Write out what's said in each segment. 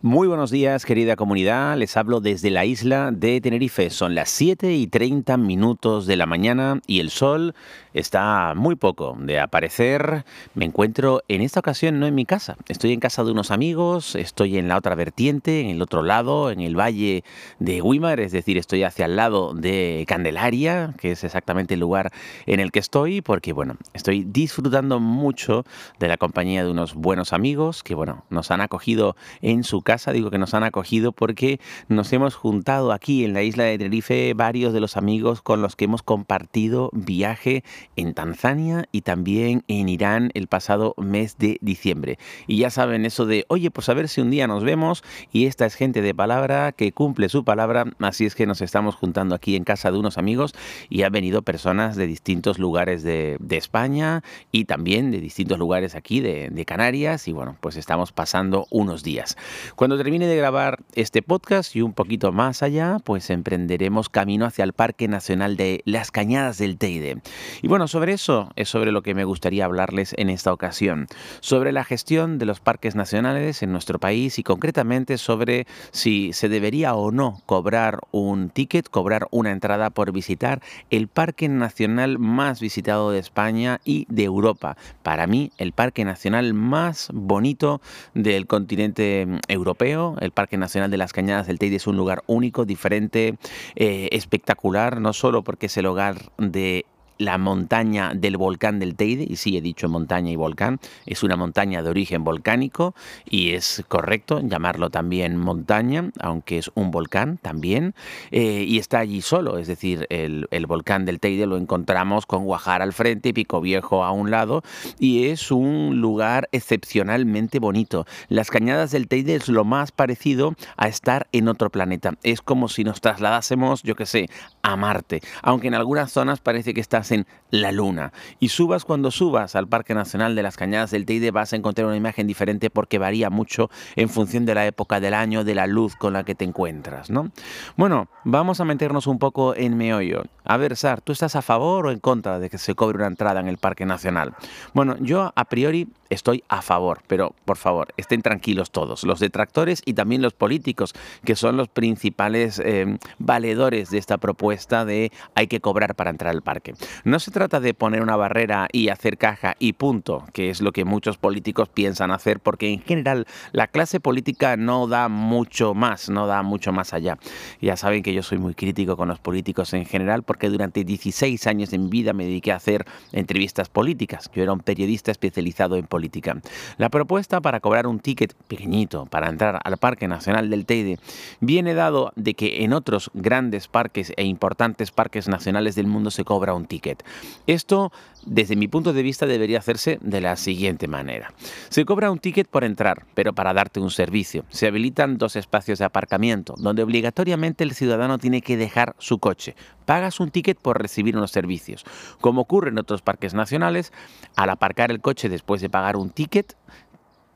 Muy buenos días, querida comunidad. Les hablo desde la isla de Tenerife. Son las 7 y 30 minutos de la mañana y el sol está muy poco de aparecer. Me encuentro en esta ocasión no en mi casa. Estoy en casa de unos amigos, estoy en la otra vertiente, en el otro lado, en el valle de Guimar, es decir, estoy hacia el lado de Candelaria, que es exactamente el lugar en el que estoy, porque bueno, estoy disfrutando mucho de la compañía de unos buenos amigos que bueno, nos han acogido en su casa, digo que nos han acogido porque nos hemos juntado aquí en la isla de Tenerife varios de los amigos con los que hemos compartido viaje en Tanzania y también en Irán el pasado mes de diciembre. Y ya saben eso de, oye, pues a ver si un día nos vemos y esta es gente de palabra que cumple su palabra, así es que nos estamos juntando aquí en casa de unos amigos y han venido personas de distintos lugares de, España y también de distintos lugares aquí de, de Canarias y bueno, pues estamos pasando unos días. Cuando termine de grabar este podcast y un poquito más allá, pues emprenderemos camino hacia el Parque Nacional de Las Cañadas del Teide. Y bueno, sobre eso es sobre lo que me gustaría hablarles en esta ocasión, sobre la gestión de los parques nacionales en nuestro país y concretamente sobre si se debería o no cobrar un ticket, cobrar una entrada por visitar el parque nacional más visitado de España y de Europa. Para mí, el parque nacional más bonito del continente europeo europeo. El Parque Nacional de las Cañadas del Teide es un lugar único, diferente, eh, espectacular, no solo porque es el hogar de la montaña del volcán del Teide, y sí he dicho montaña y volcán, es una montaña de origen volcánico y es correcto llamarlo también montaña, aunque es un volcán también, eh, y está allí solo, es decir, el, volcán del Teide lo encontramos con Guajara al frente, Pico Viejo a un lado, y es un lugar excepcionalmente bonito. Las cañadas del Teide es lo más parecido a estar en otro planeta, es como si nos trasladásemos, yo qué sé, a Marte, aunque en algunas zonas parece que estás en la luna. Y subas cuando subas al Parque Nacional de las Cañadas del Teide vas a encontrar una imagen diferente porque varía mucho en función de la época del año, de la luz con la que te encuentras, ¿no? Bueno, vamos a meternos un poco en meollo. A ver, Sar, ¿tú estás a favor o en contra de que se cobre una entrada en el Parque Nacional? Bueno, yo a priori estoy a favor, pero por favor, estén tranquilos todos, los detractores y también los políticos, que son los principales eh, valedores de esta propuesta de hay que cobrar para entrar al parque. No se trata de poner una barrera y hacer caja y punto, que es lo que muchos políticos piensan hacer, porque en general la clase política no da mucho más, no da mucho más allá. Ya saben que yo soy muy crítico con los políticos en general, porque durante 16 años de mi vida me dediqué a hacer entrevistas políticas. Yo era un periodista especializado en política. La propuesta para cobrar un ticket pequeñito para entrar al Parque Nacional del Teide viene dado de que en otros grandes parques e importantes parques nacionales del mundo se cobra un ticket. Esto, desde mi punto de vista, debería hacerse de la siguiente manera. Se cobra un ticket por entrar, pero para darte un servicio. Se habilitan dos espacios de aparcamiento, donde obligatoriamente el ciudadano tiene que dejar su coche. Pagas un ticket por recibir unos servicios. Como ocurre en otros parques nacionales, al aparcar el coche después de pagar un ticket,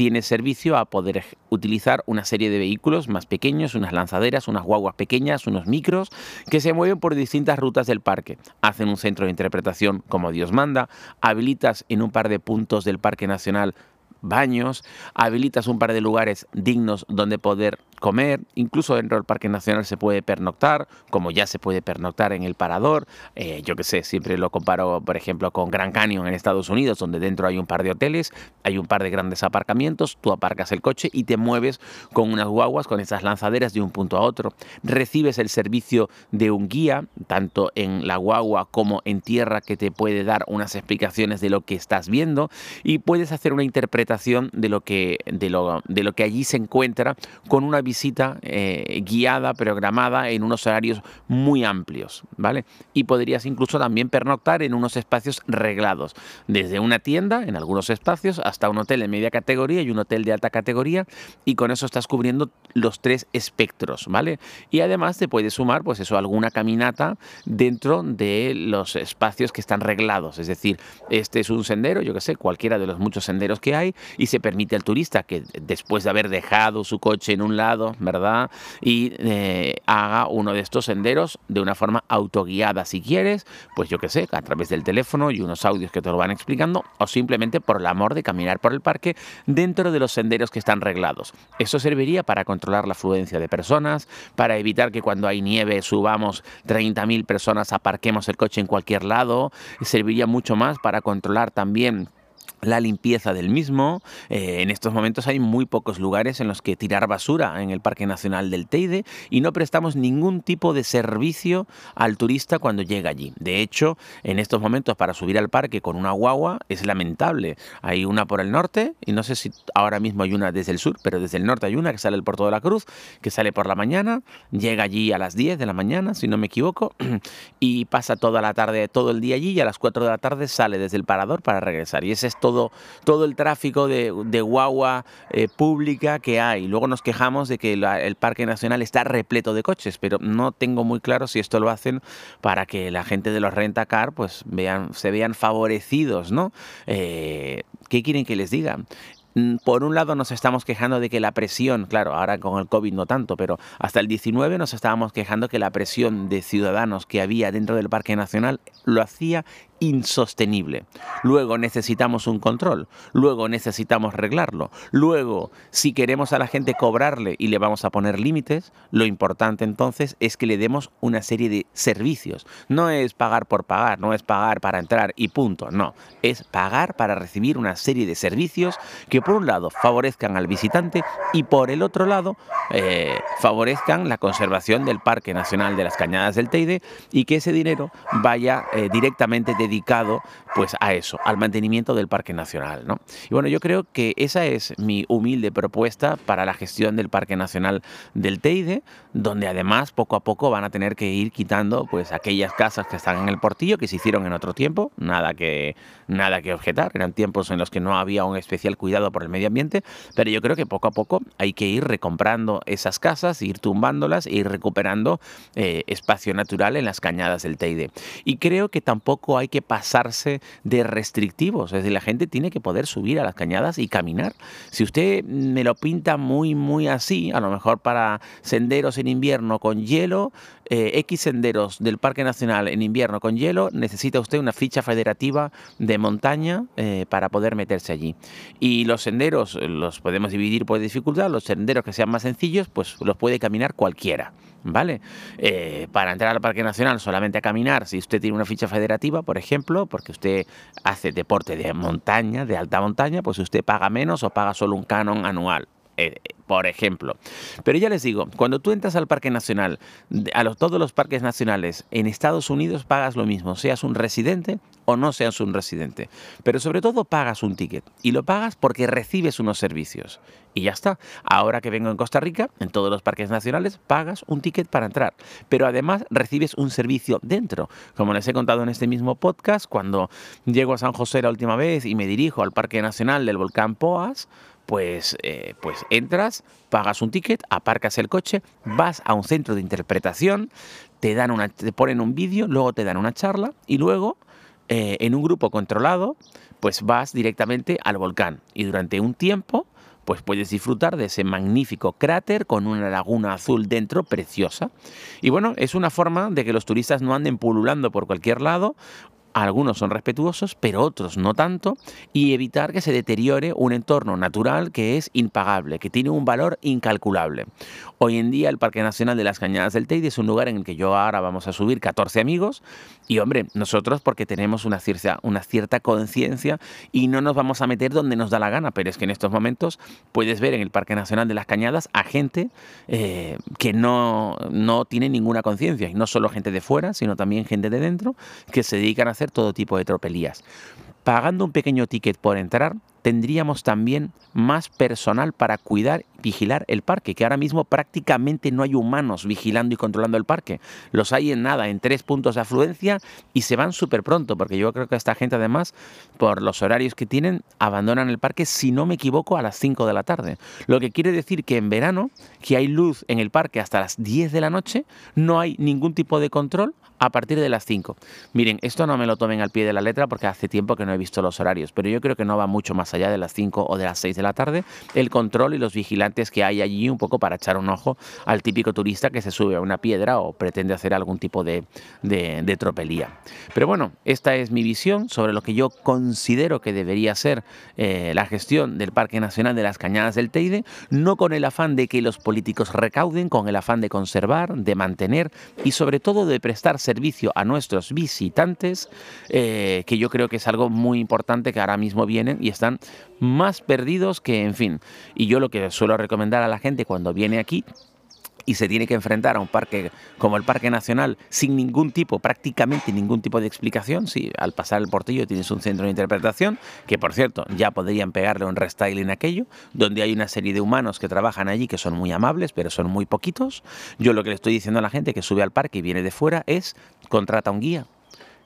tiene servicio a poder utilizar una serie de vehículos más pequeños, unas lanzaderas, unas guaguas pequeñas, unos micros, que se mueven por distintas rutas del parque. Hacen un centro de interpretación como Dios manda, habilitas en un par de puntos del Parque Nacional baños, habilitas un par de lugares dignos donde poder comer, incluso dentro del Parque Nacional se puede pernoctar, como ya se puede pernoctar en el Parador, eh, yo que sé, siempre lo comparo, por ejemplo, con Grand Canyon en Estados Unidos, donde dentro hay un par de hoteles, hay un par de grandes aparcamientos, tú aparcas el coche y te mueves con unas guaguas, con esas lanzaderas de un punto a otro, recibes el servicio de un guía, tanto en la guagua como en tierra, que te puede dar unas explicaciones de lo que estás viendo y puedes hacer una interpretación de lo que, de lo, de lo que allí se encuentra con una visita eh, guiada, programada en unos horarios muy amplios, ¿vale? Y podrías incluso también pernoctar en unos espacios reglados, desde una tienda en algunos espacios hasta un hotel de media categoría y un hotel de alta categoría, y con eso estás cubriendo los tres espectros, ¿vale? Y además te puedes sumar, pues eso, alguna caminata dentro de los espacios que están reglados, es decir, este es un sendero, yo que sé, cualquiera de los muchos senderos que hay, y se permite al turista que después de haber dejado su coche en un lado, ¿verdad? Y eh, haga uno de estos senderos de una forma autoguiada si quieres, pues yo qué sé, a través del teléfono y unos audios que te lo van explicando o simplemente por el amor de caminar por el parque dentro de los senderos que están reglados. Eso serviría para controlar la afluencia de personas, para evitar que cuando hay nieve subamos 30.000 personas, aparquemos el coche en cualquier lado, serviría mucho más para controlar también la limpieza del mismo. Eh, en estos momentos hay muy pocos lugares en los que tirar basura en el Parque Nacional del Teide y no prestamos ningún tipo de servicio al turista cuando llega allí. De hecho, en estos momentos para subir al parque con una guagua es lamentable. Hay una por el norte y no sé si ahora mismo hay una desde el sur, pero desde el norte hay una que sale del Puerto de la Cruz, que sale por la mañana, llega allí a las 10 de la mañana, si no me equivoco, y pasa toda la tarde, todo el día allí y a las 4 de la tarde sale desde el parador para regresar. Y ese es todo todo, el tráfico de, guagua eh, pública que hay. Luego nos quejamos de que el Parque Nacional está repleto de coches, pero no tengo muy claro si esto lo hacen para que la gente de los rentacar pues vean, se vean favorecidos, ¿no? Eh, ¿Qué quieren que les diga? Mm, por un lado nos estamos quejando de que la presión, claro, ahora con el COVID no tanto, pero hasta el 19 nos estábamos quejando que la presión de ciudadanos que había dentro del Parque Nacional lo hacía insostenible. Luego necesitamos un control, luego necesitamos arreglarlo, luego si queremos a la gente cobrarle y le vamos a poner límites, lo importante entonces es que le demos una serie de servicios. No es pagar por pagar, no es pagar para entrar y punto, no, es pagar para recibir una serie de servicios que por un lado favorezcan al visitante y por el otro lado eh, favorezcan la conservación del Parque Nacional de las Cañadas del Teide y que ese dinero vaya eh, directamente de dedicado pues a eso, al mantenimiento del Parque Nacional. ¿no? Y bueno, yo creo que esa es mi humilde propuesta para la gestión del Parque Nacional del Teide, donde además poco a poco van a tener que ir quitando pues aquellas casas que están en el portillo que se hicieron en otro tiempo, nada que nada que objetar, eran tiempos en los que no había un especial cuidado por el medio ambiente, pero yo creo que poco a poco hay que ir recomprando esas casas, ir tumbándolas e ir recuperando eh, espacio natural en las cañadas del Teide. Y creo que tampoco hay que pasarse de restrictivos. Es decir, la gente tiene que poder subir a las cañadas y caminar. Si usted me lo pinta muy, muy así, a lo mejor para senderos en invierno con hielo, eh, X senderos del Parque Nacional en invierno con hielo, necesita usted una ficha federativa de montaña eh, para poder meterse allí. Y los senderos los podemos dividir por dificultad, los senderos que sean más sencillos, pues los puede caminar cualquiera. ¿Vale? Eh, para entrar al Parque Nacional solamente a caminar, si usted tiene una ficha federativa, por ejemplo, porque usted hace deporte de montaña, de alta montaña, pues usted paga menos o paga solo un canon anual. Eh, por ejemplo. Pero ya les digo, cuando tú entras al Parque Nacional, a todos los parques nacionales en Estados Unidos pagas lo mismo, seas un residente o no seas un residente. Pero sobre todo pagas un ticket y lo pagas porque recibes unos servicios. Y ya está. Ahora que vengo en Costa Rica, en todos los parques nacionales, pagas un ticket para entrar. Pero además recibes un servicio dentro. Como les he contado en este mismo podcast, cuando llego a San José la última vez y me dirijo al Parque Nacional del Volcán Poas, pues, eh, pues entras, pagas un ticket, aparcas el coche, vas a un centro de interpretación, te, dan una, te ponen un vídeo, luego te dan una charla y luego eh, en un grupo controlado, pues vas directamente al volcán y durante un tiempo pues puedes disfrutar de ese magnífico cráter con una laguna azul dentro preciosa. Y bueno, es una forma de que los turistas no anden pululando por cualquier lado algunos son respetuosos, pero otros no tanto, y evitar que se deteriore un entorno natural que es impagable, que tiene un valor incalculable. Hoy en día el Parque Nacional de las Cañadas del Teide es un lugar en el que yo ahora vamos a subir 14 amigos, y hombre, nosotros porque tenemos una cierta, una cierta conciencia y no nos vamos a meter donde nos da la gana, pero es que en estos momentos puedes ver en el Parque Nacional de las Cañadas a gente eh, que no, no tiene ninguna conciencia, y no solo gente de fuera, sino también gente de dentro, que se dedican a hacer todo tipo de tropelías. Pagando un pequeño ticket por entrar, tendríamos también más personal para cuidar y vigilar el parque, que ahora mismo prácticamente no hay humanos vigilando y controlando el parque. Los hay en nada, en tres puntos de afluencia y se van súper pronto, porque yo creo que esta gente además, por los horarios que tienen, abandonan el parque, si no me equivoco, a las 5 de la tarde. Lo que quiere decir que en verano, que hay luz en el parque hasta las 10 de la noche, no hay ningún tipo de control a partir de las 5. Miren, esto no me lo tomen al pie de la letra porque hace tiempo que no he visto los horarios, pero yo creo que no va mucho más allá de las 5 o de las 6 de la tarde, el control y los vigilantes que hay allí un poco para echar un ojo al típico turista que se sube a una piedra o pretende hacer algún tipo de, tropelía. Pero bueno, esta es mi visión sobre lo que yo considero que debería ser eh, la gestión del Parque Nacional de las Cañadas del Teide, no con el afán de que los políticos recauden, con el afán de conservar, de mantener y sobre todo de prestar servicio a nuestros visitantes, eh, que yo creo que es algo muy importante que ahora mismo vienen y están más perdidos que, en fin. Y yo lo que suelo recomendar a la gente cuando viene aquí y se tiene que enfrentar a un parque como el Parque Nacional sin ningún tipo, prácticamente ningún tipo de explicación, si al pasar el portillo tienes un centro de interpretación, que por cierto ya podrían pegarle un restyling a aquello, donde hay una serie de humanos que trabajan allí que son muy amables, pero son muy poquitos. Yo lo que le estoy diciendo a la gente que sube al parque y viene de fuera es contrata un guía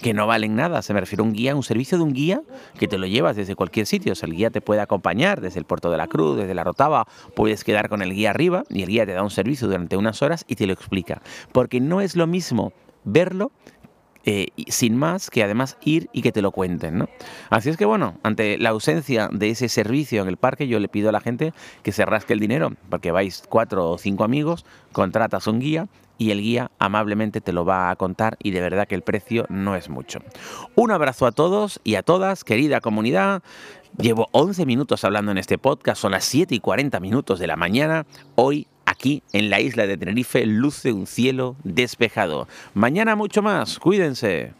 que no valen nada. Se me refiere a un guía, un servicio de un guía que te lo llevas desde cualquier sitio. O sea, el guía te puede acompañar desde el puerto de la Cruz, desde la Rotava, puedes quedar con el guía arriba y el guía te da un servicio durante unas horas y te lo explica. Porque no es lo mismo verlo eh, sin más que además ir y que te lo cuenten. ¿no? Así es que bueno, ante la ausencia de ese servicio en el parque, yo le pido a la gente que se rasque el dinero, porque vais cuatro o cinco amigos, contratas un guía y el guía amablemente te lo va a contar y de verdad que el precio no es mucho. Un abrazo a todos y a todas, querida comunidad. Llevo 11 minutos hablando en este podcast, son las 7 y 40 minutos de la mañana. Hoy aquí en la isla de Tenerife luce un cielo despejado. Mañana mucho más, cuídense.